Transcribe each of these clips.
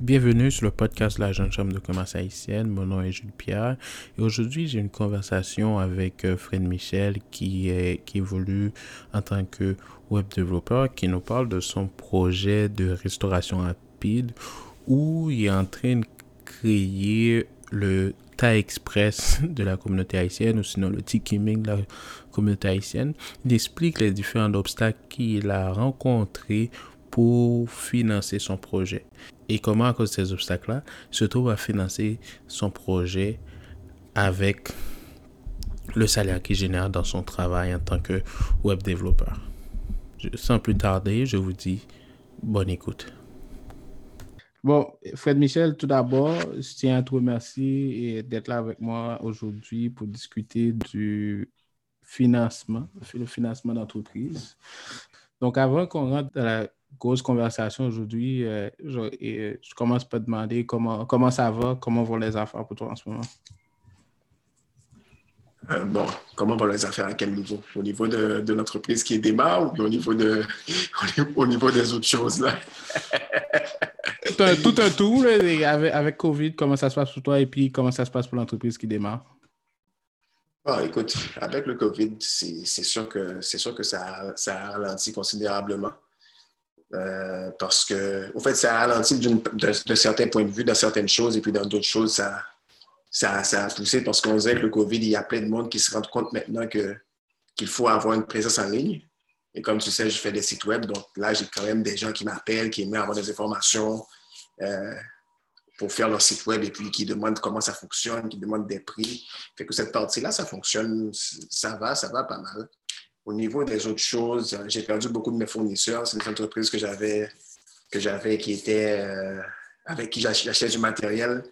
Bienvenue sur le podcast la Jeune Chambre de commerce haïtienne. Mon nom est Jules Pierre et aujourd'hui j'ai une conversation avec euh, Fred Michel qui évolue en tant que web développeur qui nous parle de son projet de restauration rapide où il est en train de créer le Thai Express de la communauté haïtienne ou sinon le Tikiming de la communauté haïtienne. Il explique les différents obstacles qu'il a rencontrés pour financer son projet. Et comment, à cause de ces obstacles-là, se trouve à financer son projet avec le salaire qu'il génère dans son travail en tant que web développeur? Sans plus tarder, je vous dis bonne écoute. Bon, Fred Michel, tout d'abord, je tiens à te remercier d'être là avec moi aujourd'hui pour discuter du financement, le financement d'entreprise. Donc, avant qu'on rentre dans la grosse conversation aujourd'hui. Euh, euh, je, commence par demander comment, comment ça va, comment vont les affaires pour toi en ce moment? Euh, bon, comment vont les affaires à quel niveau? Au niveau de, de l'entreprise qui démarre ou au niveau, de, au niveau des autres choses? Là? tout, un, tout un tout, avec, avec COVID, comment ça se passe pour toi et puis comment ça se passe pour l'entreprise qui démarre? Ah, écoute, avec le COVID, c'est sûr que, sûr que ça, ça a ralenti considérablement. Euh, parce que, au fait, ça ralentit d'un certain point de vue dans certaines choses et puis dans d'autres choses, ça, ça, ça, a poussé parce qu'on disait que le COVID, il y a plein de monde qui se rendent compte maintenant qu'il faut avoir une présence en ligne. Et comme tu sais, je fais des sites web, donc là, j'ai quand même des gens qui m'appellent, qui aimeraient avoir des informations euh, pour faire leur site web et puis qui demandent comment ça fonctionne, qui demandent des prix. Fait que cette partie-là, ça fonctionne, ça va, ça va pas mal. Au niveau des autres choses, j'ai perdu beaucoup de mes fournisseurs. C'est des entreprises que j'avais, que j'avais euh, avec qui j'achetais du matériel,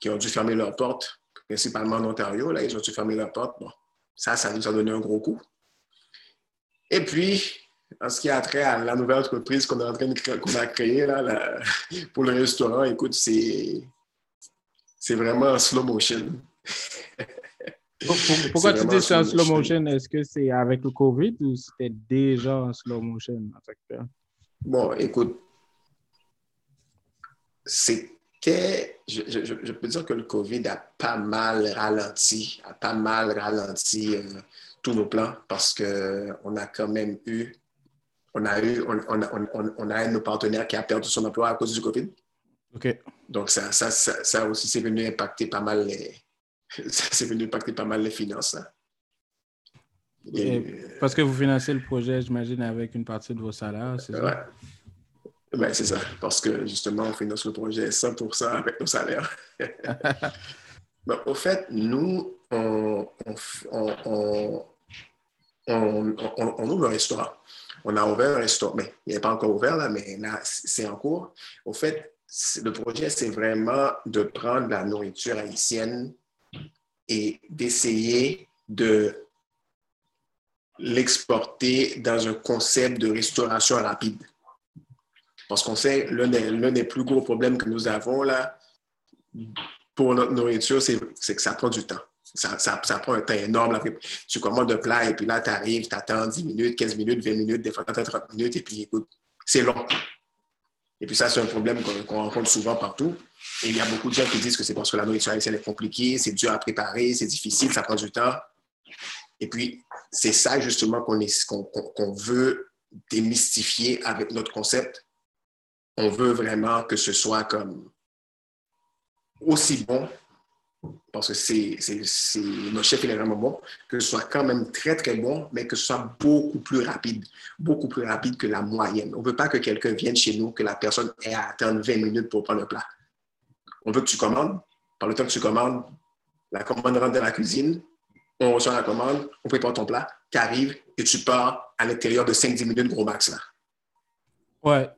qui ont dû fermer leurs portes, principalement en Ontario. Là, ils ont dû fermer leurs portes. Bon, ça, ça nous a donné un gros coup. Et puis, en ce qui a trait à la nouvelle entreprise qu'on est en train de qu'on a créée là, pour le restaurant, écoute, c'est, c'est vraiment en slow motion. Pourquoi tu dis c'est en slow motion? Est-ce que c'est avec le COVID ou c'était déjà en slow motion Bon, écoute, c'était, je, peux dire que le COVID a pas mal ralenti, a pas mal ralenti euh, tous nos plans parce qu'on a quand même eu, on a eu, on, on, a un de nos partenaires qui a perdu son emploi à cause du COVID. OK. Donc, ça, ça, ça, ça aussi, c'est venu impacter pas mal les, ça venu impacter pas mal les finances. Hein. parce que vous financez le projet, j'imagine, avec une partie de vos salaires, c'est ça? Ben, c'est ça, parce que justement, on finance le projet 100% avec nos salaires. ben, au fait, nous, on, on, on, ouvre un restaurant. On a ouvert un restaurant, mais il n'est pas encore ouvert, là, mais là, c'est en cours. Au fait, le projet, c'est vraiment de prendre la nourriture haïtienne et d'essayer de l'exporter dans un concept de restauration rapide. Parce qu'on sait, l'un des, plus gros problèmes que nous avons là, pour notre nourriture, c'est que ça prend du temps. Ça, ça, prend un temps énorme. Tu commandes un plat et puis là, tu arrives, tu attends 10 minutes, 15 minutes, 20 minutes, des fois 30 minutes et puis écoute, c'est long. Et puis ça, c'est un problème qu'on rencontre souvent partout. Et il y a beaucoup de gens qui disent que c'est parce que la nourriture haïtienne est compliquée, c'est dur à préparer, c'est difficile, ça prend du temps. Et puis, c'est ça justement qu'on veut démystifier avec notre concept. On veut vraiment que ce soit comme aussi bon parce que c'est, notre chef, il est vraiment bon, que ce soit quand même très, très bon, mais que ce soit beaucoup plus rapide, beaucoup plus rapide que la moyenne. On ne veut pas que quelqu'un vienne chez nous, que la personne ait à attendre 20 minutes pour prendre le plat. On veut que tu commandes. Par le temps que tu commandes, la commande rentre dans la cuisine, on reçoit la commande, on prépare ton plat, tu arrives et tu pars à l'intérieur de 5-10 minutes, gros max. Là. Ouais,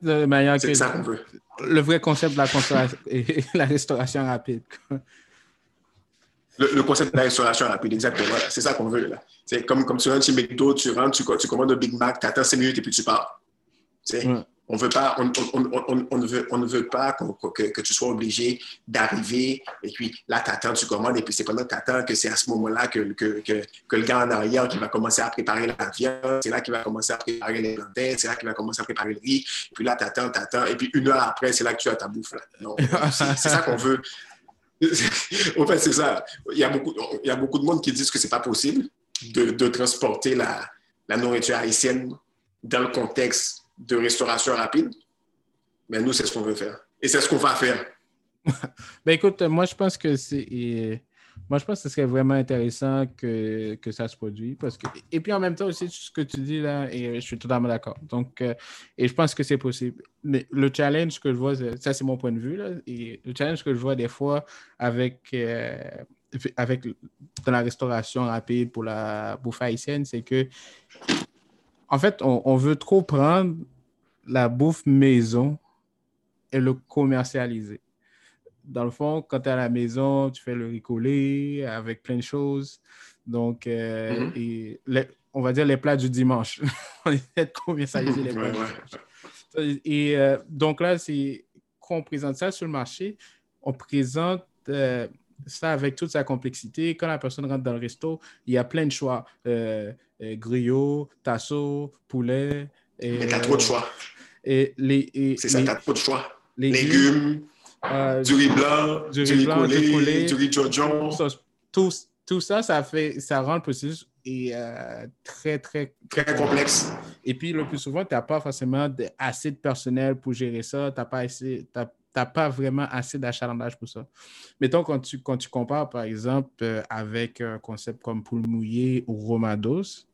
c'est ça qu'on veut. Le vrai concept de la, la restauration rapide. Le, concept de la restauration rapide, exactement. C'est ça qu'on veut. là. C'est comme, comme tu rentres chez McDo, tu rentres, tu, tu commandes un Big Mac, tu attends 5 minutes et puis tu pars. On, veut pas, on, ne, veut, pas que, tu sois obligé d'arriver et puis là, tu attends, tu commandes et puis c'est pendant que tu attends que c'est à ce moment-là que, le gars en arrière qui va commencer à préparer la viande, c'est là qu'il va commencer à préparer les plantains, c'est là qu'il va commencer à préparer le riz. Puis là, tu attends, tu attends et puis une heure après, c'est là que tu as ta bouffe. C'est ça qu'on veut. en fait, c'est ça. Il y, a beaucoup, il y a beaucoup de monde qui disent que c'est pas possible de, de transporter la, la nourriture haïtienne dans le contexte de restauration rapide, mais nous, c'est ce qu'on veut faire. Et c'est ce qu'on va faire. ben écoute, moi, je pense que c'est. Moi, je pense que ce serait vraiment intéressant que, que ça se produise. Parce que, et puis en même temps aussi, ce que tu dis là, et je suis totalement d'accord. Donc, euh, et je pense que c'est possible. Mais le challenge que je vois, ça c'est mon point de vue, là, et le challenge que je vois des fois avec, euh, avec dans la restauration rapide pour la bouffe haïtienne, c'est que en fait, on, veut trop prendre la bouffe maison et le commercialiser. Dans le fond, quand tu es à la maison, tu fais le ricolé avec plein de choses. Donc, euh, et on va dire les plats du dimanche. on essaie de commercialiser les plats Et euh, donc là, c'est qu'on présente ça sur le marché, on présente euh, ça avec toute sa complexité. Quand la personne rentre dans le resto, il y a plein de choix. Euh, euh griot, tasso, poulet. Et, Mais t'as trop de choix. Et les, C'est ça, t'as trop de choix. Légumes, euh, du riz blanc, du riz, collé, du riz jojon. Tout, tout, ça, ça, fait, ça rend le processus et, euh, très, très, très complexe. Et puis, le plus souvent, tu n'as pas forcément assez de personnel pour gérer ça. Tu n'as pas assez, n'as pas vraiment assez d'achalandage pour ça. Mettons, quand tu, quand tu compares, par exemple, euh, avec un concept comme poule mouillé ou romados,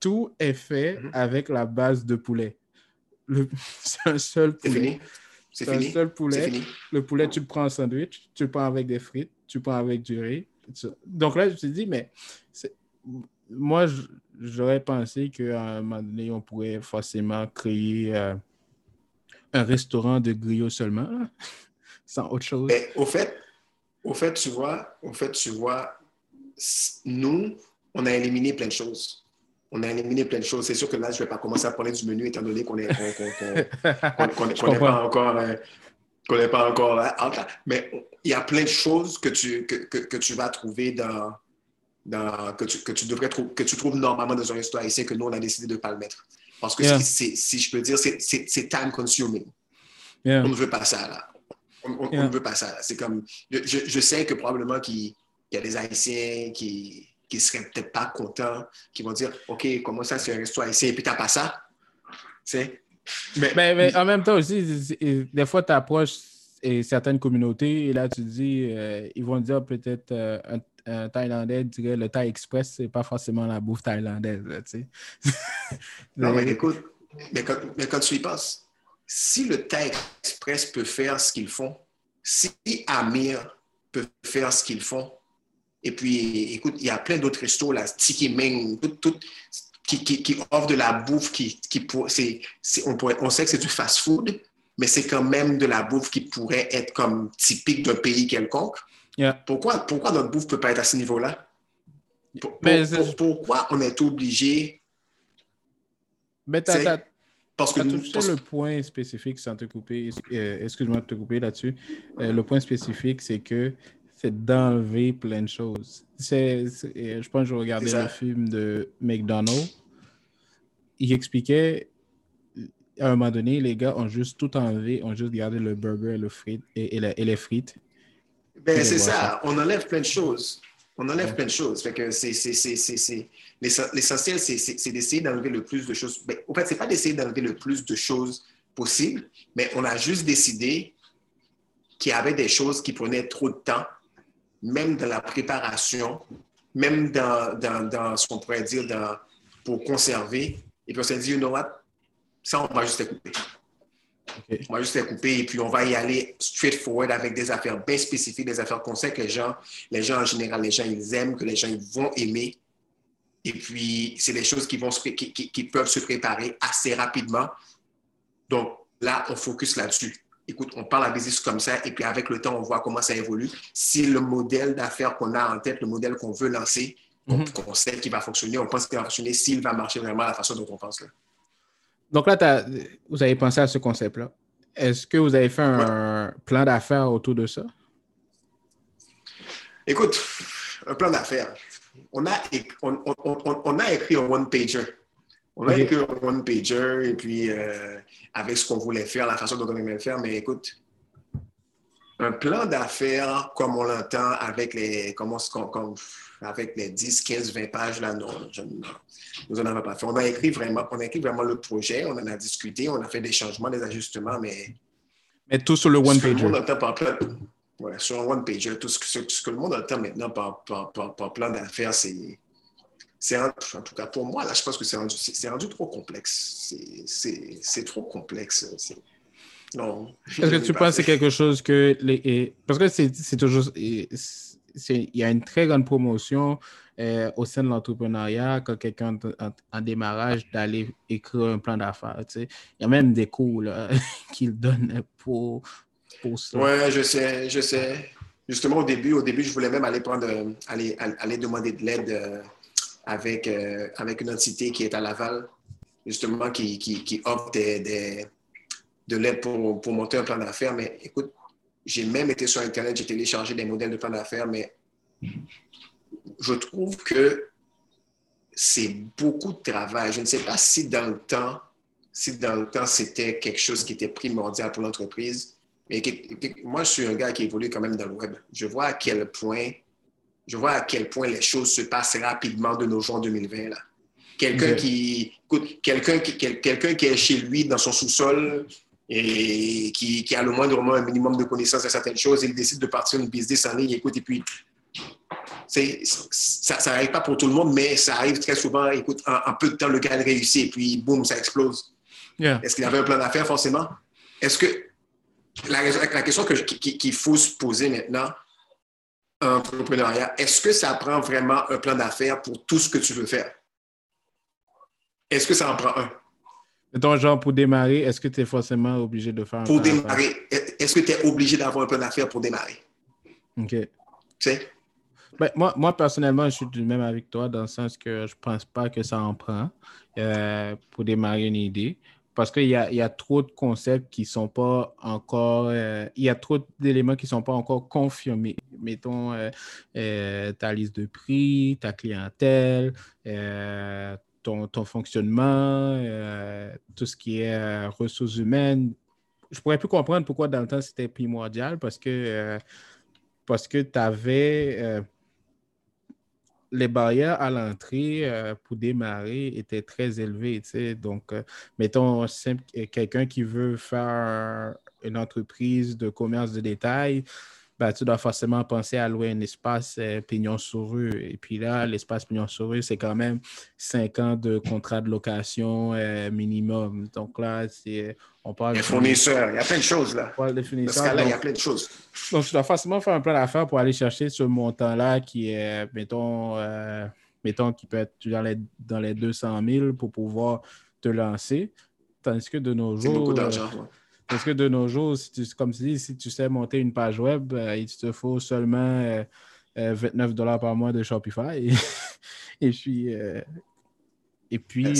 tout est fait mhm. avec la base de poulet. C'est un seul poulet. C'est un seul poulet. Le poulet, tu le prends en sandwich, tu le prends avec des frites, tu le prends avec du riz. Donc là, je me suis dit, mais moi, j'aurais pensé qu'à un moment donné, on pourrait forcément créer euh, un restaurant de griot seulement, sans autre chose. Mais, au, fait, au fait, tu vois, au fait, tu vois, nous, on a éliminé plein de choses. On a éliminé plein de choses. C'est sûr que là, je ne vais pas commencer à parler du menu étant donné qu'on n'est pas encore. Euh, qu'on n'est pas encore là. Mais il y a plein de choses que tu, que, que, tu vas trouver dans, dans que, tu, que, tu devrais que tu trouves normalement dans un restaurant ici que nous, on a décidé de ne pas le mettre. Parce que si je peux dire, c'est time consuming. On ne veut pas ça, là. On, ne veut pas ça. C'est comme, je, je, sais que probablement qu'il y a des Haïtiens qui ne seraient peut-être pas contents, qui vont dire, OK, comment ça, c'est un restaurant haïtien, et puis tu n'as pas ça. Mais, mais, mais, en même temps aussi, des fois, tu approches certaines communautés et là, tu dis, euh, ils vont dire peut-être euh, un un Thaïlandais dirait le Thai Express, c'est pas forcément la bouffe thaïlandaise. tu sais. non, mais écoute, mais quand, tu y penses, si le Thai Express peut faire ce qu'ils font, si Amir peut faire ce qu'ils font, et puis, écoute, il y a plein d'autres restos, là, Tiki Meng, tout, qui, qui, offrent de la bouffe qui, qui pour, c'est, on, pourrait, on sait que c'est du fast-food, mais c'est quand même de la bouffe qui pourrait être comme typique d'un pays quelconque. Pourquoi, pourquoi notre bouffe ne peut pas être à ce niveau-là? pourquoi on est obligé? Mais parce que nous, le point spécifique, sans te couper, euh, excuse-moi de te couper là-dessus. Euh, le point spécifique, c'est que c'est d'enlever plein de choses. C'est, je pense que je regardais le film de McDonald's. Il expliquait à un moment donné, les gars ont juste tout enlevé, ont juste gardé le burger le et, et les frites. Ben, c'est ça. On enlève plein de choses. On enlève plein de choses. Fait que c'est, l'essentiel, c'est, d'essayer d'enlever le plus de choses. Ben, en fait, c'est pas d'essayer d'enlever le plus de choses possible, mais on a juste décidé qu'il y avait des choses qui prenaient trop de temps, même dans la préparation, même dans, dans, dans ce qu'on pourrait dire dans, pour conserver. Et puis on s'est dit, you know what? Ça, on va juste couper. On va juste les couper et puis on va y aller straightforward avec des affaires bien spécifiques, des affaires qu'on sait que les gens, les gens en général, les gens, ils aiment, que les gens, ils vont aimer. Et puis, c'est des choses qui, vont qui, qui, peuvent se préparer assez rapidement. Donc, là, on focus là-dessus. Écoute, on parle à business comme ça et puis avec le temps, on voit comment ça évolue. Si le modèle d'affaires qu'on a en tête, le modèle qu'on veut lancer, qu'on mhm. sait qu'il va fonctionner, on pense qu'il va fonctionner, s'il va marcher vraiment à la façon dont on pense là. Donc là, vous avez pensé à ce concept-là. Est-ce que vous avez fait un plan d'affaires autour de ça? Écoute, un plan d'affaires. On a, on, a écrit un one-pager. On a écrit un one-pager et puis euh, avec ce qu'on voulait faire, la façon dont on aimait le faire, mais écoute, un plan d'affaires comme on l'entend avec les, comme, avec les 10, 15, 20 pages, là, non, nous n'en avons pas fait. On a, écrit vraiment, on a écrit vraiment le projet, on en a discuté, on a fait des changements, des ajustements, mais. Mais tout sur le one-pager. Ouais, sur un one-pager, tout ce que, ce que, le monde entend maintenant par, par, par, plan d'affaires, c'est. En, en tout cas, pour moi, là, je pense que c'est rendu, rendu, trop complexe. C'est trop complexe. Non. Est-ce que tu penses que c'est quelque chose que. Les, parce que c'est toujours il y a une très grande promotion euh, au sein de l'entrepreneuriat quand quelqu'un en, démarrage d'aller écrire un plan d'affaires. Il y a même des cours qu'il donne pour, pour ça. Oui, je sais, je sais. Justement, au début, au début, je voulais même aller prendre, aller, aller demander de l'aide euh, avec, euh, avec une entité qui est à Laval, justement, qui, qui, offre des, de l'aide pour, pour monter un plan d'affaires. Mais écoute, j'ai même été sur Internet, j'ai téléchargé des modèles de plan d'affaires, mais je trouve que c'est beaucoup de travail. Je ne sais pas si dans le temps, si dans le temps, c'était quelque chose qui était primordial pour l'entreprise. Mais moi, je suis un gars qui évolue quand même dans le web. Je vois à quel point, je vois à quel point les choses se passent rapidement de nos jours en 2020. Là. Quelqu'un qui, quelqu'un qui, quelqu'un qui est chez lui dans son sous-sol, et qui, qui a le moindrement un minimum de connaissances de certaines choses, il décide de partir une business en ligne, écoute, et puis ça n'arrive pas pour tout le monde, mais ça arrive très souvent. Écoute, en, peu de temps, le gars réussit et puis boum, ça explose. Est-ce qu'il avait un plan d'affaires forcément? Est-ce que la, la question qu'il faut se poser maintenant en entrepreneuriat, est-ce que ça prend vraiment un plan d'affaires pour tout ce que tu veux faire? Est-ce que ça en prend un? Mettons, genre, pour démarrer, est-ce que tu es forcément obligé de faire un Pour démarrer, est-ce que tu es obligé d'avoir un plan d'affaires pour démarrer? OK. Tu sais? Ben, moi, moi, personnellement, je suis du même avec toi dans le sens que je ne pense pas que ça en prend euh, pour démarrer une idée. Parce qu'il y a, y a, trop de concepts qui ne sont pas encore. Euh, il y a trop d'éléments qui ne sont pas encore confirmés. Mettons euh, ta liste de prix, ta clientèle, ton, ton fonctionnement, tout ce qui est ressources humaines. Je pourrais plus comprendre pourquoi dans le temps c'était primordial parce que, parce que tu avais les barrières à l'entrée euh, pour démarrer étaient très élevées. Donc, euh, mettons quelqu'un qui veut faire une entreprise de commerce de détail, ben, tu dois forcément penser à louer un espace euh, pignon sur rue. Et puis là, l'espace pignon sur rue, c'est quand même cinq ans de contrat de location euh, minimum. Donc là, c'est, on parle. Les fournisseurs, il y a plein de choses là. Dans ce cas-là, il y a plein de choses. Donc, tu dois forcément faire un plan d'affaires pour aller chercher ce montant-là qui est, mettons, euh, mettons qui peut être dans les, dans les 200 000 pour pouvoir te lancer. Tandis que de nos jours. C'est beaucoup d'argent. Parce que de nos jours, si tu, comme tu dis, si tu sais monter une page web, euh, il te faut seulement 29 euh, euh, dollars par mois de Shopify. et puis, et puis,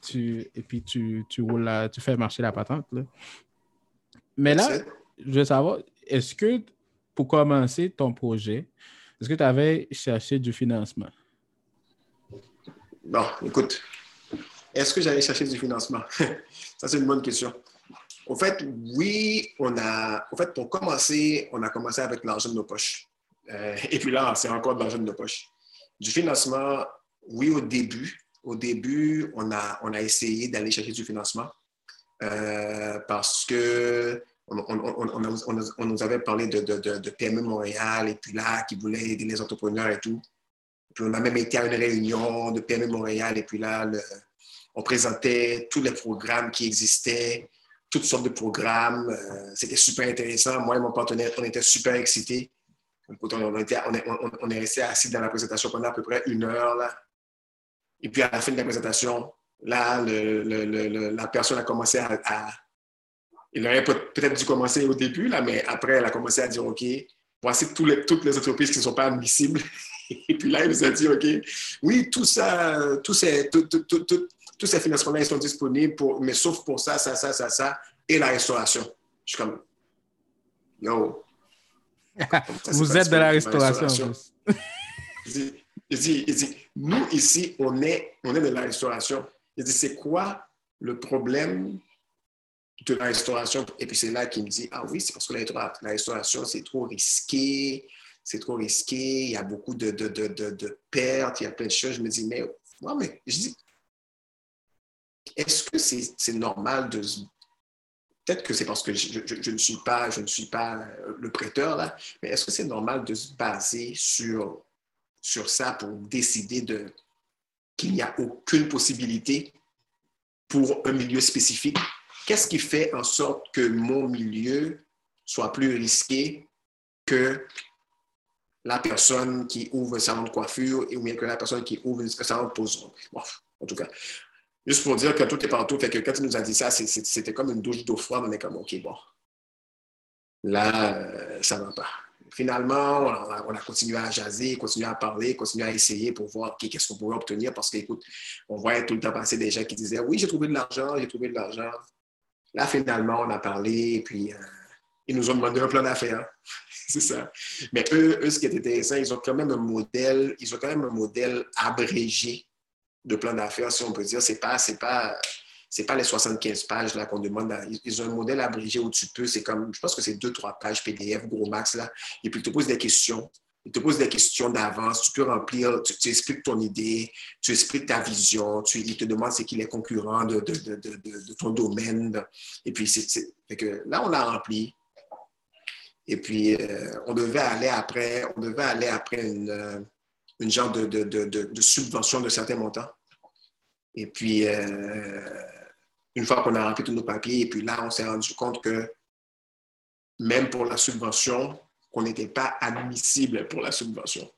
tu, et puis tu, tu, tu fais marcher la patente. Mais là, je veux savoir, est-ce que pour commencer ton projet, est-ce que tu avais cherché du financement? Bon, écoute, est-ce que j'avais cherché du financement? Ça, c'est une bonne question. En fait, oui, on a, fait, pour commencer, on a commencé avec l'argent de nos poches. Euh, et puis là, c'est encore de l'argent de nos poches. Du financement, oui, au début. Au début, on a, on a essayé d'aller chercher du financement euh, parce que on, nous avait parlé de, de, de, PME Montréal et puis là, qui voulait aider les entrepreneurs et tout. Puis on a même été à une réunion de PME Montréal et puis là, on présentait tous les programmes qui existaient toutes sortes de programmes. Euh, c'était super intéressant. Moi et mon partenaire, on était super excités. on, est, resté assis dans la présentation pendant à peu près une heure. Et puis, à la fin de la présentation, là, la personne a commencé à, il aurait peut-être dû commencer au début, là, mais après, elle a commencé à dire, OK, voici toutes les entreprises qui ne sont pas admissibles. Et puis là, il nous a dit, OK, oui, tout ça, tout, tout, tous ces financements-là, ils sont disponibles, pour, mais sauf pour ça, ça, ça, ça, ça, et la restauration. Je suis comme, yo. Vous êtes de la restauration. il, dit, il, dit, nous, ici, on est, on est de la restauration. Il dit, c'est quoi le problème de la restauration? Et puis c'est là qu'il me dit, ah oui, c'est parce que la, restauration, c'est trop risqué, c'est trop risqué, il y a beaucoup de, de, de, de, pertes, il y a plein de choses. Je me dis, mais, mais je dis, est-ce que c'est normal de Peut-être que c'est parce que je, je, ne suis pas, je ne suis pas le prêteur, là, mais est-ce que c'est normal de se baser sur, sur ça pour décider de, qu'il n'y a aucune possibilité pour un milieu spécifique? Qu'est-ce qui fait en sorte que mon milieu soit plus risqué que la personne qui ouvre un salon de coiffure ou bien que la personne qui ouvre un salon de pose. en tout cas, Juste pour dire que tout est partout. Fait que quand il nous a dit ça, c'était comme une douche d'eau froide. On est comme, OK, bon. Là, euh, ça ne va pas. Finalement, on a, continué à jaser, continué à parler, continué à essayer pour voir qu'est-ce qu'on pouvait obtenir. Parce qu'écoute, on voyait tout le temps passer des gens qui disaient Oui, j'ai trouvé de l'argent, j'ai trouvé de l'argent. Là, finalement, on a parlé, et puis euh, ils nous ont demandé un plan d'affaires. C'est ça. Mais eux, eux, ce qui est intéressant, ils ont quand même un modèle, ils ont quand même un modèle abrégé de plan d'affaires, si on peut dire. Ce n'est pas, pas, pas les 75 pages là, qu'on demande. ils ont un modèle abrégé où tu peux, c'est comme, je pense que c'est deux, trois pages PDF, gros max, là. Et puis, ils te posent des questions. Ils te posent des questions d'avance. Tu peux remplir, tu, expliques ton idée, tu expliques ta vision. Tu, ils te demandent c'est qui les concurrents de, de, de, de, ton domaine. Et puis, c'est, que là, on a rempli. Et puis, euh, on devait aller après, on devait aller après une, euh, une genre de, de, de, de, subvention de certains montants. Et puis, euh, une fois qu'on a rempli tous nos papiers, et puis là, on s'est rendu compte que même pour la subvention, qu'on n'était pas admissible pour la subvention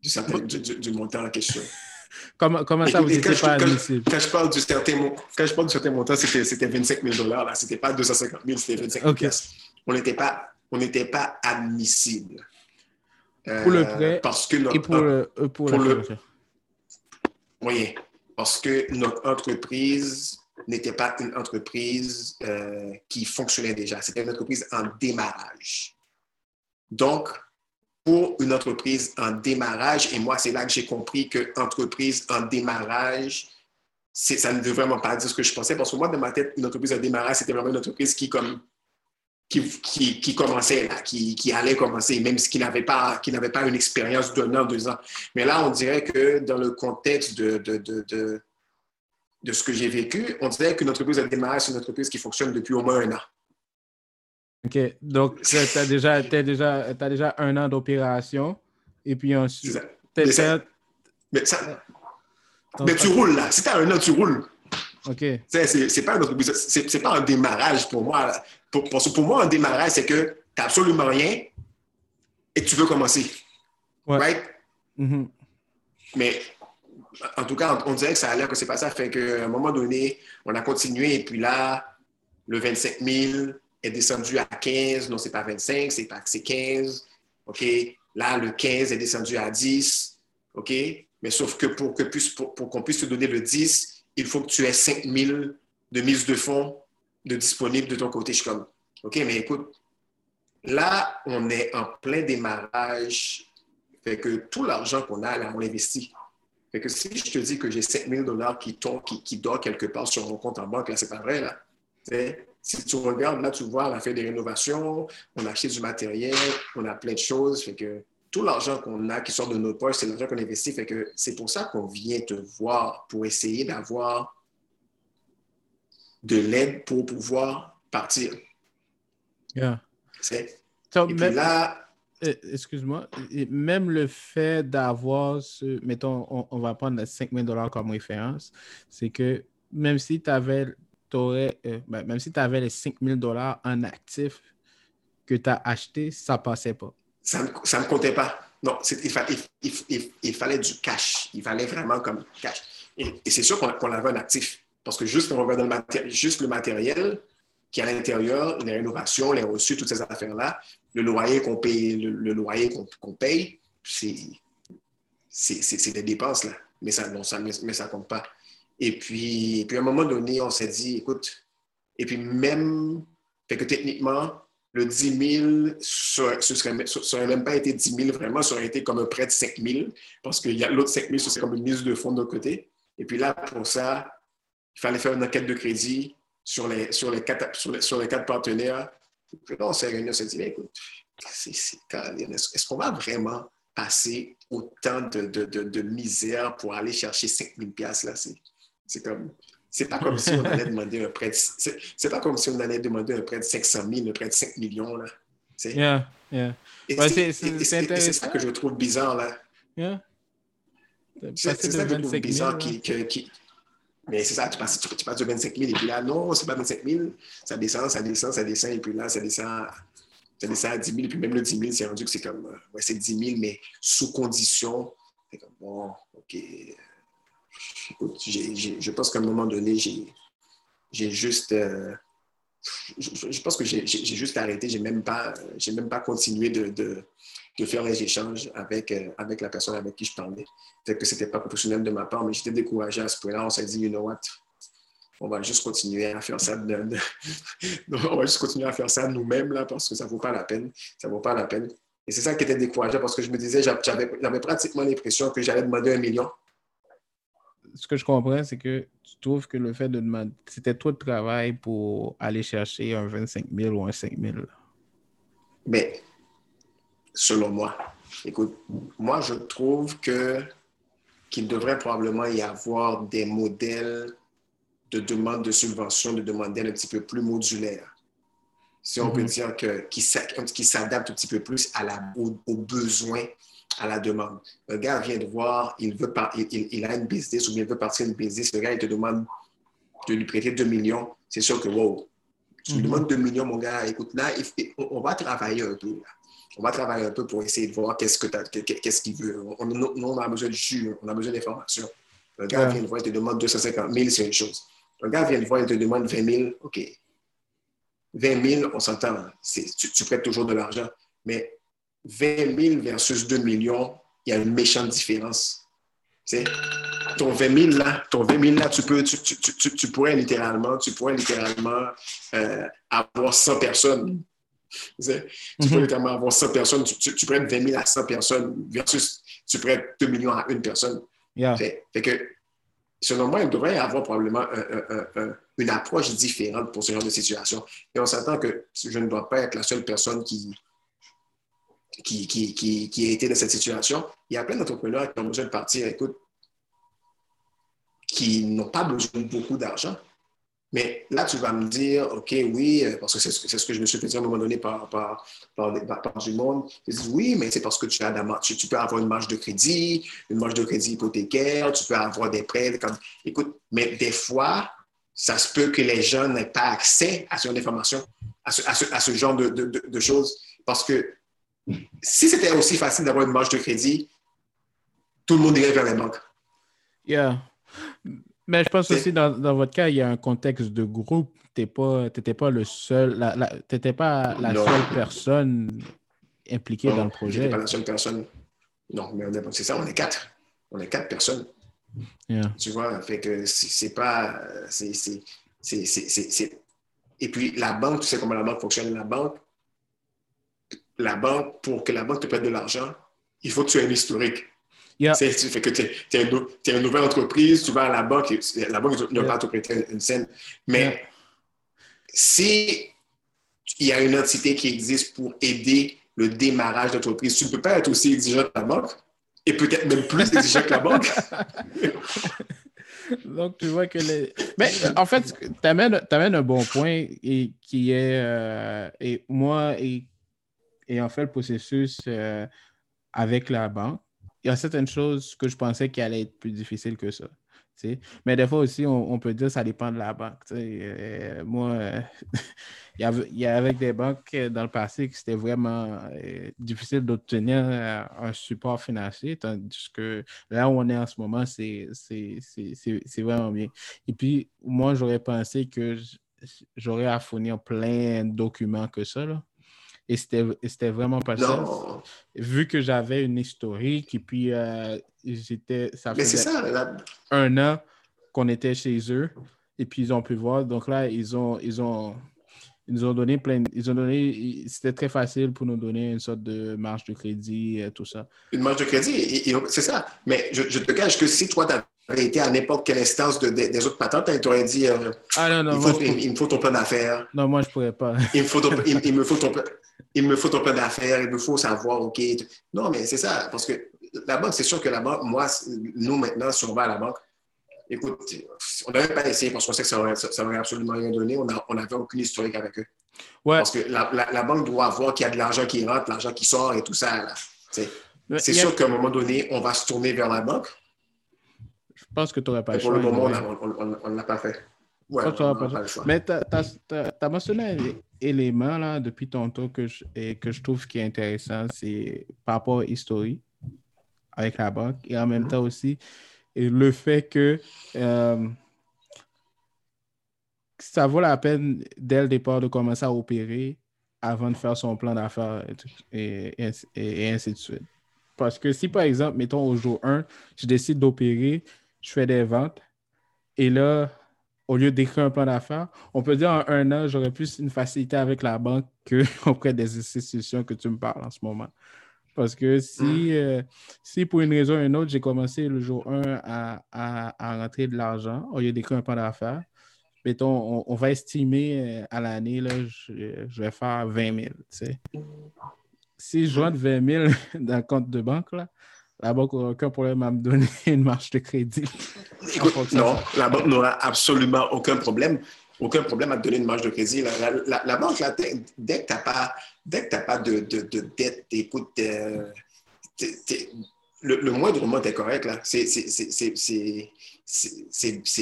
du, montant en question. Comment, comment ça, vous n'étiez pas admissible? Quand, je parle du certain, quand je parle du certain montant, c'était 25 000 dollars. Ce n'était pas 250 000, c'était 25 000 On n'était pas, on pas admissible pour le prêt parce que et pour, le, euh, pour, le, Oui, parce que notre entreprise n'était pas une entreprise euh, qui fonctionnait déjà. C'était une entreprise en démarrage. Donc, pour une entreprise en démarrage, et moi, c'est là que j'ai compris que entreprise en démarrage, ça ne veut vraiment pas dire ce que je pensais, parce que moi, dans ma tête, une entreprise en démarrage, c'était vraiment une entreprise qui, comme, qui, qui, commençait, qui, qui, allait commencer, même qui n'avait pas, qui n'avait pas une expérience d'un an, deux ans. Mais là, on dirait que dans le contexte de, de, de, de, ce que j'ai vécu, on dirait qu'une entreprise de démarrage, c'est une entreprise qui fonctionne depuis au moins un an. OK. Donc, tu as déjà, as déjà, as déjà un an d'opération. Et puis ensuite. Mais, ça, mais, ça, mais tu roules là. Si tu as un an, tu roules. OK. C'est pas, pas un démarrage pour moi. Pour, pour, moi, un démarrage, c'est que tu n'as absolument rien et tu veux commencer. Right? Mm-hmm. Mais en tout cas, on, dirait que ça a l'air que c'est pas ça. Fait qu'à un moment donné, on a continué et puis là, le 25 000 est descendu à 15. Non, c'est pas 25, c'est pas c'est 15. OK? Là, le 15 est descendu à 10. OK? Mais sauf que pour qu'on puisse, pour, qu'on puisse te donner le 10, il faut que tu aies 5 000 de mise de fonds de disponible de ton côté. Je suis comme, OK, mais écoute, là, on est en plein démarrage. Fait que tout l'argent qu'on a, là, on l'investit. Fait que si je te dis que j'ai 5 000 dollars qui, qui, qui dort quelque part sur mon compte en banque, là, c'est pas vrai, là. si tu regardes, là, tu vois, on a fait des rénovations, on a acheté du matériel, on a plein de choses. Fait que tout l'argent qu'on a qui sort de nos poches, c'est l'argent qu'on investit. Fait que c'est pour ça qu'on vient te voir pour essayer d'avoir de l'aide pour pouvoir partir. Yeah. C'est. Et puis là. Euh, excuse-moi, même le fait d'avoir ce. Mettons, on, va prendre les 5 000 comme référence, c'est que même si tu avais, aurais, euh, ben, même si avais les 5 000 en actifs que tu as acheté, ça ne passait pas ça ne me comptait pas. Non, il, il, fallait du cash. Il fallait vraiment comme cash. Et, c'est sûr qu'on avait un actif. Parce que juste, on regarde le, juste le matériel qui est à l'intérieur, les rénovations, les reçus, toutes ces affaires-là, le loyer qu'on paye, le, loyer qu'on paye, c'est des dépenses, là. Mais ça ne mais, ça compte pas. Et puis, puis à un moment donné, on s'est dit, écoute, et puis même, fait que techniquement, le 10 000, ça n'aurait même pas été 10 000 vraiment, ça aurait été comme un prêt de 5 000, parce que l'autre 5 000, c'est comme une mise de fonds de côté. Et puis là, pour ça, il fallait faire une enquête de crédit sur les, sur les, quatre, sur les, sur les quatre partenaires. Puis là, on s'est réunis, on s'est dit, écoute, est-ce qu'on va vraiment passer autant de, de, de, misère pour aller chercher 5 000 là? C'est comme... C'est pas comme si on allait demander un prêt de, c'est pas comme si on allait demander un prêt de 500 000, un prêt de 5 millions, là. Yeah, yeah. c'est ça que je trouve bizarre, là. Yeah. C'est ça que je trouve bizarre qui, qui, mais c'est ça, tu passes, tu, passes de 25 000 et puis là, non, c'est pas 25 000, ça descend, ça descend, ça descend, et puis là, ça descend, ça descend à 10 000, et puis même le 10 000, c'est rendu que c'est comme, euh, ouais, c'est 10 000, mais sous condition. C'est comme, bon, OK. Écoute, je pense qu'à un moment donné, j'ai juste. Euh, je, pense que j'ai juste arrêté, j'ai même pas, même pas continué de, de, faire les échanges avec, euh, avec la personne avec qui je parlais. Peut-être que c'était pas professionnel de ma part, mais j'étais découragé à ce point-là. On s'est dit, you know what, on va juste continuer à faire ça. on va juste continuer à faire ça nous-mêmes là parce que ça vaut pas la peine. Ça vaut pas la peine. Et c'est ça qui était décourageant parce que je me disais, j'avais pratiquement l'impression que j'allais demander un million ce que je comprends, c'est que tu trouves que le fait de demander, c'était trop de travail pour aller chercher un 25 000 ou un 5 000. Mais, selon moi, écoute, moi, je trouve que qu'il devrait probablement y avoir des modèles de demande de subvention, de demande d'aide un petit peu plus modulaires. Si on peut mhm. dire que, qui s'adapte un petit peu plus à la, aux besoins à la demande. Un gars vient de voir, il, veut il, a une business ou il veut partir une business. Le gars, il te demande de lui prêter 2 millions. C'est sûr que, wow, tu lui mhm. demandes 2 millions, mon gars, écoute, là, on va travailler un peu. On va travailler un peu pour essayer de voir qu'est-ce qu'il veut. On, on, a besoin de jus, on a besoin d'informations. Un gars vient de voir, il te demande 250 000, c'est une chose. Un gars vient de voir, il te demande 20 000, OK. 20 000, on s'entend, tu, tu prêtes toujours de l'argent. Mais 20 000 versus 2 millions, il y a une méchante différence. ton 20 000 là, ton 20 000 là, tu, peux, tu, tu, tu, tu pourrais littéralement, tu pourrais littéralement euh, avoir 100 personnes. Tu mm -hmm. pourrais littéralement avoir 100 personnes, tu, tu, prêtes 20 000 à 100 personnes versus tu prêtes 2 millions à une personne. Yeah. Fait, que, selon moi, il devrait y avoir probablement un, un, une approche différente pour ce genre de situation. Et on s'attend que je ne dois pas être la seule personne qui, qui, qui, qui, qui, a été dans cette situation. Il y a plein d'entrepreneurs qui ont besoin de partir, écoute, qui n'ont pas besoin de beaucoup d'argent. Mais là, tu vas me dire, OK, oui, euh, parce que c'est ce que je me suis fait dire à un moment donné par, par, par, du monde. Ils disent, oui, mais c'est parce que tu, as tu, tu, peux avoir une marge de crédit, une marge de crédit hypothécaire, tu peux avoir des prêts. Écoute, mais des fois, ça se peut que les gens n'aient pas accès à ce genre d'informations, à ce, à, ce, genre de, de, de choses. Parce que si c'était aussi facile d'avoir une marge de crédit, tout le monde irait vers les banques. Yeah. Mais je pense aussi dans, dans, votre cas, il y a un contexte de groupe. Tu n'étais pas, le seul, la, la pas la seule personne impliquée dans le projet. pas la seule personne. Non, mais c'est ça, on est quatre. On est quatre personnes. Yeah. Tu vois, fait que c'est pas. Et puis la banque, tu sais comment la banque fonctionne? La banque, la banque, pour que la banque te prête de l'argent, il faut que tu aies un historique. Yeah. Tu que tu es, une nouvelle entreprise, tu vas à la banque, et la banque ne va pas te prêter une scène. Mais si il y a une entité qui existe pour aider le démarrage d'entreprise, tu ne peux pas être aussi exigeant que la banque et peut-être même plus exigeant que la banque. Donc, tu vois que les. Mais en fait, tu amènes, un bon point et qui est. Euh, et moi, et et en fait le processus euh, avec la banque, il y a certaines choses que je pensais qui allaient être plus difficiles que ça. Mais des fois aussi, on, peut dire que ça dépend de la banque. Euh, moi, il, y avait, avec des banques dans le passé que c'était vraiment euh, difficile d'obtenir un support financier, tandis que là où on est en ce moment, c'est vraiment bien. Et puis, moi, j'aurais pensé que j'aurais à fournir plein de documents que ça. Là. Et c'était vraiment pas ça. Vu que j'avais une historique et puis euh, j'étais. Ça faisait un an qu'on était chez eux et puis ils ont pu voir. Donc là, ils ont, ils ont, ils nous ont donné plein. Ils ont donné. C'était très facile pour nous donner une sorte de marge de crédit, tout ça. Une marge de crédit, c'est ça. Mais je, te cache que si toi, tu avais été à n'importe quelle instance des autres patentes, tu aurais dit ah, non, non, il, me faut ton plan d'affaires. Non, moi, je ne pourrais pas. il, me faut il, me faut ton, il me faut ton plan d'affaires, il me faut savoir, OK. Non, mais c'est ça. Parce que la banque, c'est sûr que la banque, moi, nous, maintenant, si on va à la banque, écoute, on n'avait pas essayé parce qu'on sait que ça n'aurait absolument rien donné. On n'avait aucune historique avec eux. Parce que la, banque doit voir qu'il y a de l'argent qui rentre, l'argent qui sort et tout ça. C'est sûr qu'à un moment donné, on va se tourner vers la banque. Je pense que tu n'aurais pas le choix. Pour le moment, on ne l'a pas fait. Ouais, pas, pas le choix. Mais tu as, mentionné un élément là, depuis tantôt que je, et que je trouve qui est intéressant, c'est par rapport à l'historique avec la banque et en même temps aussi et le fait que euh, ça vaut la peine dès le départ de commencer à opérer avant de faire son plan d'affaires et, ainsi de suite. Parce que si, par exemple, mettons au jour 1, je décide d'opérer, je fais des ventes, et là, au lieu d'écrire un plan d'affaires, on peut dire en un an, j'aurais plus une facilité avec la banque qu'auprès des institutions que tu me parles en ce moment. Parce que si, mm. euh, si pour une raison ou une autre, j'ai commencé le jour 1 à, à, rentrer de l'argent au lieu d'écrire un plan d'affaires, mettons, on, va estimer euh, à l'année, je, je, vais faire 20 000. Si je rentre 20 000 dans le compte de banque, là, la banque n'aura aucun problème à me donner une marge de crédit. non, la banque n'aura absolument aucun problème aucun problème à te donner une marge de crédit. La, banque, dès que tu n'as pas, pas de, de, de dette, écoute, euh, le, le moindre est correct. C'est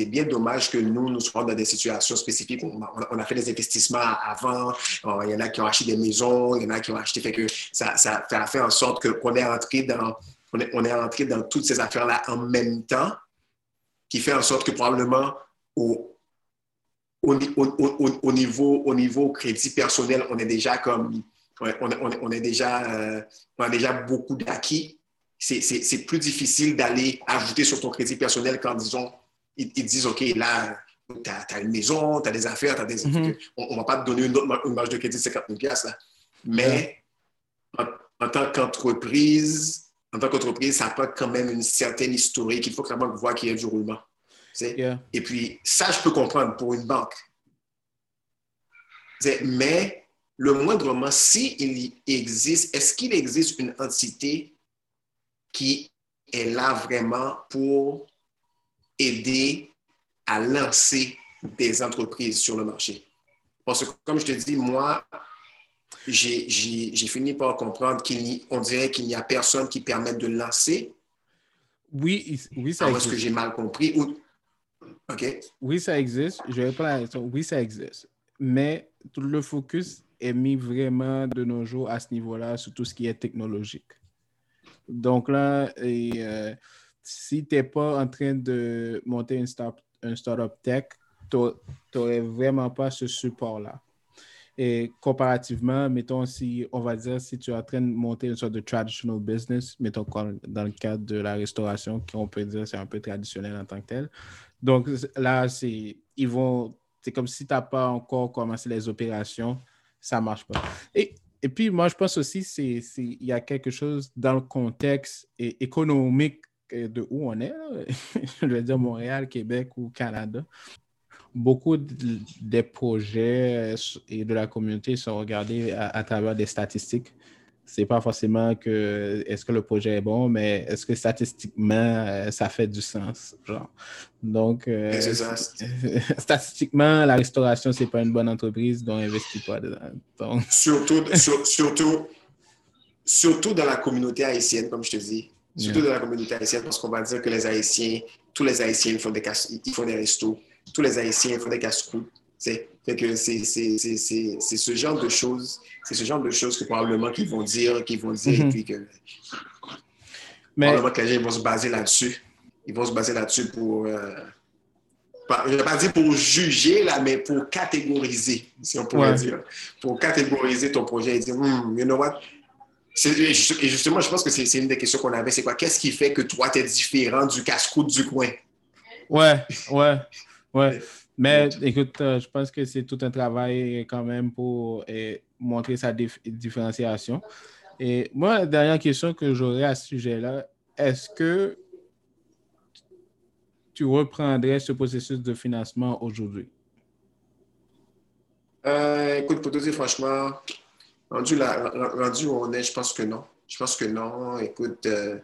bien dommage que nous, nous soyons dans des situations spécifiques. On, a fait des investissements avant. Il y en a qui ont acheté des maisons, il y en a qui ont acheté. Fait que ça, ça fait en sorte qu'on est rentré dans, on est, on est rentré dans toutes ces affaires-là en même temps, qui fait en sorte que probablement au, au, niveau, au niveau crédit personnel, on est déjà comme, on, est déjà, euh, on a déjà beaucoup d'acquis. C'est plus difficile d'aller ajouter sur ton crédit personnel quand, disons, ils, disent, OK, là, tu as, une maison, tu as des affaires, as des... Mm-hmm. on ne va pas te donner une, marge de crédit de 50 000 là. Mais en, tant qu'entreprise, en tant qu'entreprise, ça pas quand même une certaine historique. Il faut que la banque voit qu'il y a du roulement. Et puis, ça, je peux comprendre pour une banque. Mais le moindrement, s'il existe, est-ce qu'il existe une entité qui est là vraiment pour aider à lancer des entreprises sur le marché? Parce que, comme je te dis, moi, j'ai fini par comprendre qu'on dirait qu'il n'y a personne qui permette de lancer. Oui, oui ça Est-ce que j'ai mal compris? OK. Oui, ça existe. Je vais pas la Oui, ça existe. Mais tout le focus est mis vraiment de nos jours à ce niveau-là sur tout ce qui est technologique. Donc là, euh, si tu n'es pas en train de monter une, start, un startup tech, tu n'aurais vraiment pas ce support-là. Et comparativement, mettons, si on va dire, si tu es en train de monter une sorte de traditional business, mettons dans le cadre de la restauration, qu'on peut dire c'est un peu traditionnel en tant que tel, donc là, c'est. C'est comme si tu n'as pas encore commencé les opérations, ça ne marche pas. Et, et, puis, moi, je pense aussi qu'il y a quelque chose dans le contexte économique de où on est, je veux dire Montréal, Québec ou Canada. Beaucoup des projets et de la communauté sont regardés à travers des statistiques c'est pas forcément que est-ce que le projet est bon, mais est-ce que statistiquement euh, ça fait du sens, genre. Donc, euh, statistiquement, la restauration c'est pas une bonne entreprise, donc investis pas dedans. Surtout, surtout, surtout dans la communauté haïtienne, comme je te dis. Surtout dans la communauté haïtienne, parce qu'on va dire que les Haïtiens, tous les Haïtiens font des, ils font des restos, tous les Haïtiens font des casse-croûtes c'est ce genre de choses, c'est ce genre de choses que probablement qu'ils vont dire, qu'ils vont dire, et mhm. puis que mais... probablement que les gens vont se baser là-dessus. Ils vont se baser là-dessus pour, euh, je ne vais pas dire pour juger, là, mais pour catégoriser, si on pourrait dire. Pour catégoriser ton projet et dire, hmm, you know what? Et justement, je pense que c'est une des questions qu'on avait, c'est quoi? Qu'est-ce qui fait que toi, tu es différent du casse-croûte du coin? Ouais, ouais, ouais. Mais écoute, euh, je pense que c'est tout un travail quand même pour montrer sa différenciation. Et moi, la dernière question que j'aurais à ce sujet-là, est-ce que tu reprendrais ce processus de financement aujourd'hui? Euh, écoute, pour te dire franchement, rendu où on est, je pense que non. Je pense que non. Écoute, euh,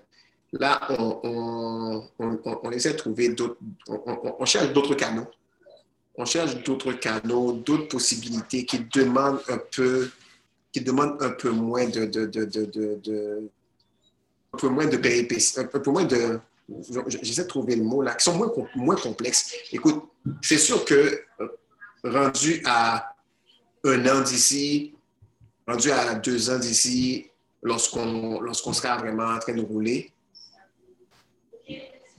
là, on, essaie de trouver d'autres, on, cherche d'autres canaux. On cherche d'autres canaux, d'autres possibilités qui demandent un peu, moins de, de, de, de un peu moins de péripéties, de, j'essaie de trouver le mot là, qui sont moins, moins complexes. Écoute, c'est sûr que euh, rendu à un an d'ici, rendu à deux ans d'ici, lorsqu'on lorsqu'on sera vraiment en train de rouler,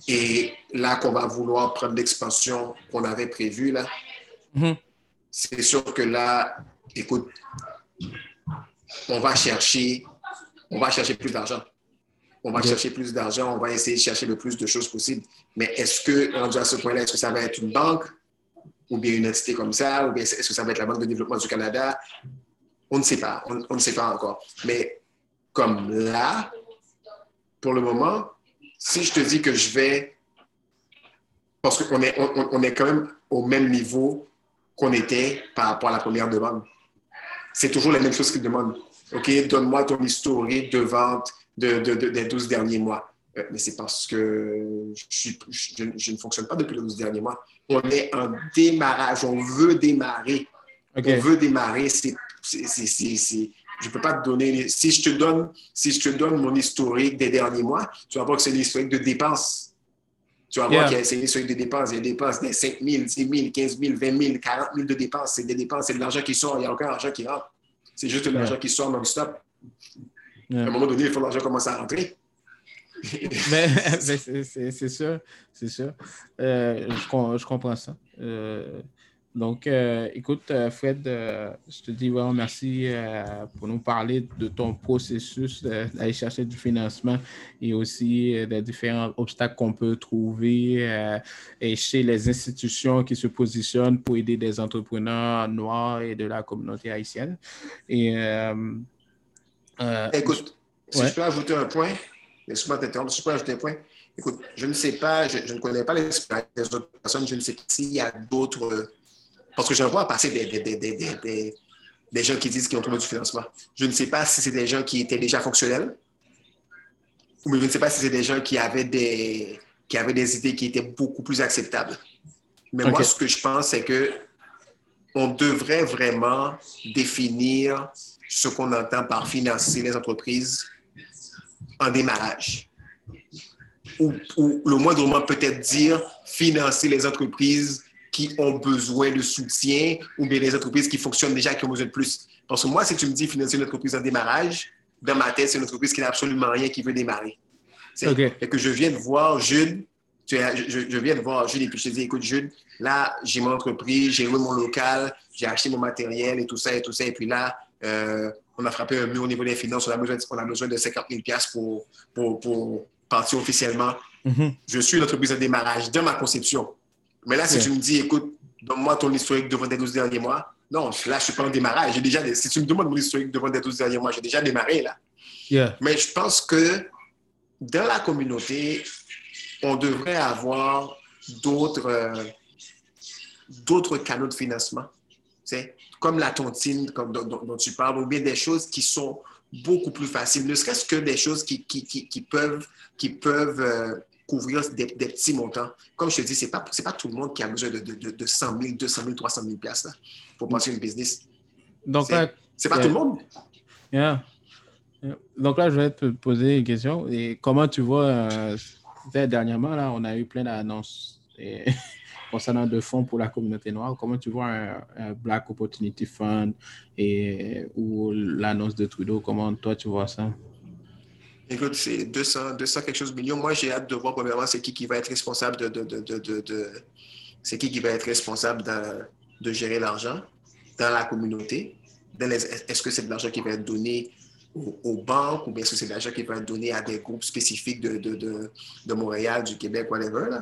et là qu'on va vouloir prendre l'expansion qu'on avait prévue, là, mm-hmm. c'est sûr que là, écoute, on va chercher, on va chercher plus d'argent on va chercher plus d'argent, on va essayer de chercher le plus de choses possibles. Mais est-ce que, rendu à ce point-là, est-ce que ça va être une banque ou bien une entité comme ça, ou bien est-ce que ça va être la Banque de développement du Canada? On ne sait pas, on, ne sait pas encore. Mais comme là, pour le moment, si je te dis que je vais, parce qu'on est, on, est quand même au même niveau qu'on était par rapport à la première demande. C'est toujours la même chose qu'ils demandent. OK, donne-moi ton historique de vente, de, de, des 12 derniers mois. Euh, mais c'est parce que je, je, ne fonctionne pas depuis les 12 derniers mois. On est en démarrage, on veut démarrer. On veut démarrer. C'est, je ne peux pas te donner. Si je te donne, si je te donne mon historique des derniers mois, tu vas voir que c'est l'historique de dépenses. Tu vas voir qu'il y a c'est l'historique de dépenses. Il y a des dépenses des 5 000, 10 000, 15 000, 20 000, 40 000 de dépenses. C'est des dépenses, c'est de l'argent qui sort. Il n'y a aucun argent qui rentre. C'est juste de l'argent qui sort non-stop. À un moment donné, il faut que l'argent commence à rentrer. mais, c'est sûr, c'est sûr. Euh, je, je, comprends ça. Euh, donc, euh, écoute, Fred, je te dis vraiment merci pour nous parler de ton processus d'aller chercher du financement et aussi des différents obstacles qu'on peut trouver et chez les institutions qui se positionnent pour aider des entrepreneurs noirs et de la communauté haïtienne. Et euh, Écoute, si je peux ajouter un point, t'interrompre, si je peux ajouter un point. Écoute, je ne sais pas, je, ne connais pas l'expérience des autres personnes, je ne sais pas s'il y a d'autres. Parce que je vois passer des, des, des, des, gens qui disent qu'ils ont trouvé du financement. Je ne sais pas si c'est des gens qui étaient déjà fonctionnels ou je ne sais pas si c'est des gens qui avaient des, qui avaient des idées qui étaient beaucoup plus acceptables. Mais moi, ce que je pense, c'est que on devrait vraiment définir ce qu'on entend par financer les entreprises en démarrage. Ou, le moindrement peut-être dire financer les entreprises qui ont besoin de soutien ou bien les entreprises qui fonctionnent déjà qui ont besoin de plus. Parce que moi, si tu me dis financer une entreprise en démarrage, dans ma tête, c'est une entreprise qui n'a absolument rien qui veut démarrer. C'est que je viens de voir Jules, je, je, viens de voir Jules et puis je te dis, écoute Jules, là, j'ai mon entreprise, j'ai loué mon local, j'ai acheté mon matériel et tout ça et tout ça. Et puis là, euh, on a frappé un mur au niveau des finances, on a besoin, on a besoin de 50 000 pour, pour, pour partir officiellement. Mm-hmm. Je suis une entreprise de démarrage dans ma conception. Mais là, si tu me dis, écoute, donne-moi ton historique de vente des 12 derniers mois, non, là, je ne suis pas en démarrage. Déjà, si tu me demandes mon historique de vente des 12 derniers mois, j'ai déjà démarré là. Mais je pense que dans la communauté, on devrait avoir d'autres euh, d'autres canaux de financement. Comme la tontine comme dont, tu parles, ou bien des choses qui sont beaucoup plus faciles, ne serait-ce que des choses qui, qui, qui, peuvent, qui peuvent euh, couvrir des, petits montants. Comme je te dis, ce n'est pas, pas tout le monde qui a besoin de, de, de 100 000, 200 000, 300 000 là, pour passer une business. Donc c'est pas tout le monde. Donc là, je vais te poser une question. Et comment tu vois, euh, dernièrement, là, on a eu plein d'annonces. Et concernant de fonds pour la communauté noire, comment tu vois un, Black Opportunity Fund et, ou l'annonce de Trudeau, comment toi tu vois ça? Écoute, c'est 200, 200 quelque chose de millions. Moi, j'ai hâte de voir premièrement c'est qui qui va être responsable de, de, de, de c'est qui qui va être responsable de, gérer l'argent dans la communauté. Est-ce que c'est de l'argent qui va être donné aux, banques ou bien est-ce que c'est de l'argent qui va être donné à des groupes spécifiques de, de, Montréal, du Québec, whatever?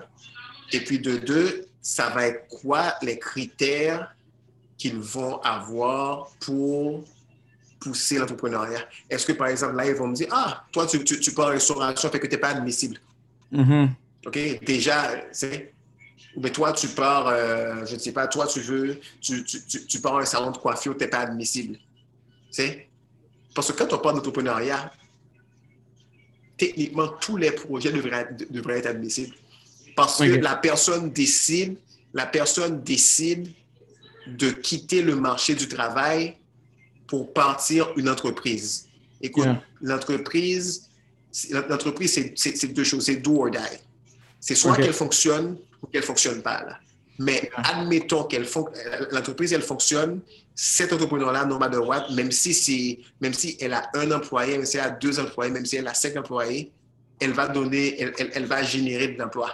Et puis de deux, ça va être quoi les critères qu'ils vont avoir pour pousser l'entrepreneuriat? Est-ce que, par exemple, là, ils vont me dire, ah, toi, tu, tu, tu pars en restauration, fait que tu n'es pas admissible. Mhm. OK? Déjà, c'est. Mais toi, tu pars, euh, je ne sais pas, toi, tu veux, tu, tu, pars un salon de coiffure, tu n'es pas admissible. C'est Parce que quand on parle d'entrepreneuriat, techniquement, tous les projets devraient être, devraient être admissibles. Parce que la personne décide, la personne décide de quitter le marché du travail pour partir une entreprise. Écoute, Yeah. l'entreprise, c'est- l'entreprise, c'est- deux choses, c'est do or die. C'est soit qu'elle fonctionne ou qu'elle fonctionne pas. là. Mais admettons qu'elle l'entreprise, elle fonctionne, cet entrepreneur-là, no matter what, même si c'est, même si elle a un employé, même si elle a deux employés, même si elle a cinq employés, elle va donner, elle, elle- elle va générer de l'emploi.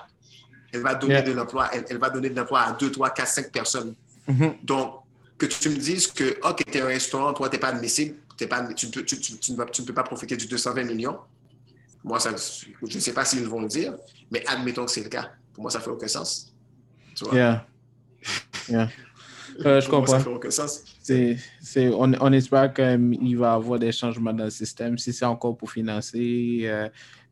Elle va donner Yeah. de l'emploi, elle, elle va donner de l'emploi à deux, trois, quatre, cinq personnes. Mhm. Donc, que tu me dises que, OK, tu es un restaurant, toi, tu n'es pas admissible, t'es pas, tu, ne peux- tu- tu- tu ne vas- tu ne peux pas profiter du 220 millions. Moi, ça, je ne sais pas s'ils vont le dire, mais admettons que c'est le cas. Pour moi, ça ne fait aucun sens. Tu vois? Yeah. Yeah. Euh, je comprends. fait aucun sens. C'est, c'est, on, on espère qu'il va y avoir des changements dans le système. Si c'est encore pour financer euh,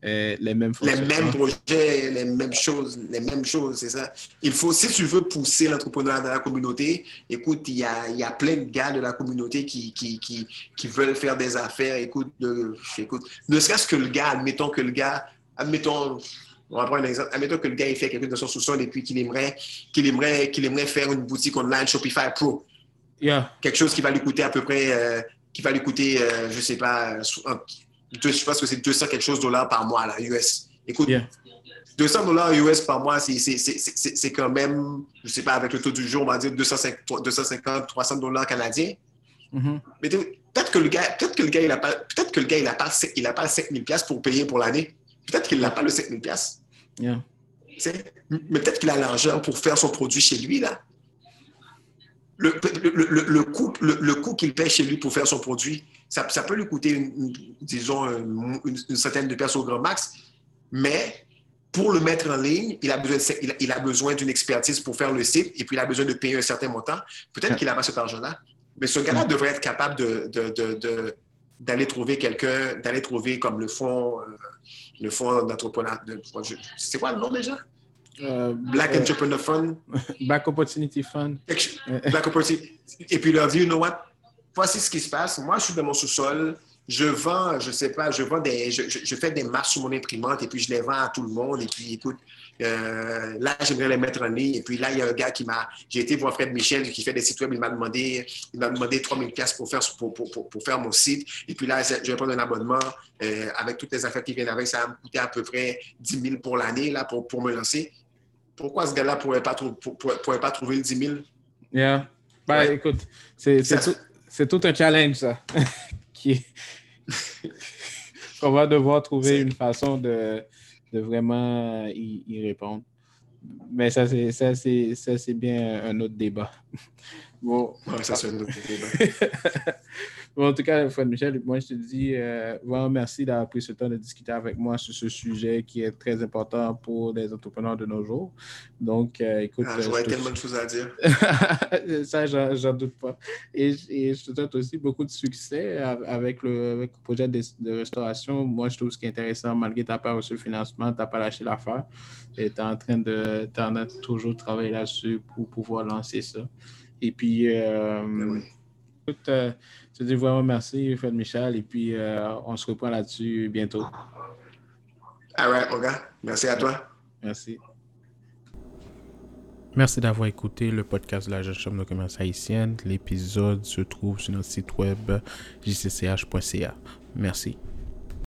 euh, les mêmes Les fonctionnements. mêmes projets, les mêmes choses, les mêmes choses, c'est ça. Il faut, si tu veux pousser l'entrepreneuriat dans la communauté, écoute, il y a, il y a plein de gars de la communauté qui, qui, qui, qui veulent faire des affaires. Écoute, de- écoute, ne serait-ce que le gars, admettons que le gars, admettons, on va prendre un exemple, admettons que le gars, il fait quelque chose dans son sous-sol et puis qu'il aimerait, qu'il aimerait, qu'il aimerait faire une boutique online Shopify Pro. Yeah. quelque chose qui va lui coûter à peu près, euh, qui va lui coûter, euh, je sais pas, deux- je pense que c'est 200 quelque chose dollars par mois, là, US. Écoute, Yeah. 200 dollars US par mois, c'est- quand même, je sais pas, avec le taux du jour, on va dire 250, 250 300 dollars canadiens. Mhm. Mais peut-être que le gars, peut-être que le gars, il a pas, peut-être que le gars, il a pas, il a pas 5000 pièces pour payer pour l'année. Peut-être qu'il n'a pas le 5000 pièces. Yeah. Mais peut-être qu'il a l'argent pour faire son produit chez lui, là. Le, le, le, coût, le, le coût qu'il paie chez lui pour faire son produit, ça, ça peut lui coûter, une- une- disons, une, une- centaine de pièces au grand max. Mais pour le mettre en ligne, il a besoin, il a, il a besoin d'une expertise pour faire le site et puis il a besoin de payer un certain montant. Peut-être qu'il n'a pas cet argent-là. Mais ce gars-là devrait être capable de, de- de- de- d'aller trouver quelqu'un, d'aller trouver comme le fonds, euh, le fonds d'entrepreneuriat. de- C'est quoi le nom déjà? Euh, Black euh, Entrepreneur Fund. Black Opportunity Fund. Black Opportunity. Et puis leur dit, you know what? Voici ce qui se passe. Moi, je suis dans mon sous-sol. Je vends, je sais pas, je vends des, je, je- je fais des marches sur mon imprimante et puis je les vends à tout le monde. Et puis, écoute, euh, là, j'aimerais les mettre en ligne. Et puis là, il y a un gars qui m'a, j'ai été voir Fred Michel qui fait des sites web. Il m'a demandé, il m'a demandé 3000 pièces pour faire, pour, pour, pour, pour faire mon site. Et puis là, je vais prendre un abonnement euh, avec toutes les affaires qui viennent avec. Ça va me coûter à peu près 10 000 pour l'année là pour, pour me lancer. Pourquoi ce gars-là pourrait pour- pour- pourrait pas trouver le 10 000? Yeah. Ben, Ouais. écoute, c'est tout, un challenge, ça. qui qu'on va devoir trouver une façon de, de vraiment y, y répondre. Mais ça, c'est ça, c'est ça, c'est bien un autre débat. Bon, Ouais, ça, c'est un autre débat. En tout cas, Fred Michel, moi, je te dis euh, vraiment merci d'avoir pris ce temps de discuter avec moi sur ce sujet qui est très important pour les entrepreneurs de nos jours. Donc, euh, écoute, Ah, euh, J'aurais tellement de choses à dire. ça, j'en doute pas. Et, et je te souhaite aussi beaucoup de succès avec le, avec le projet de, de restauration. Moi, je trouve ce qui est intéressant, malgré que tu n'as pas reçu le financement, tu n'as pas lâché l'affaire. Et tu es en train de, en de toujours travailler là-dessus pour pouvoir lancer ça. Et puis, euh, Ben oui. écoute, je te dis vraiment merci, Fred Michel. Et puis, euh, on se reprend là-dessus bientôt. All right, mon gars. Merci à toi. Merci. Merci d'avoir écouté le podcast de la Jeune Chambre de commerce haïtienne. L'épisode se trouve sur notre site web jcch.ca. Merci.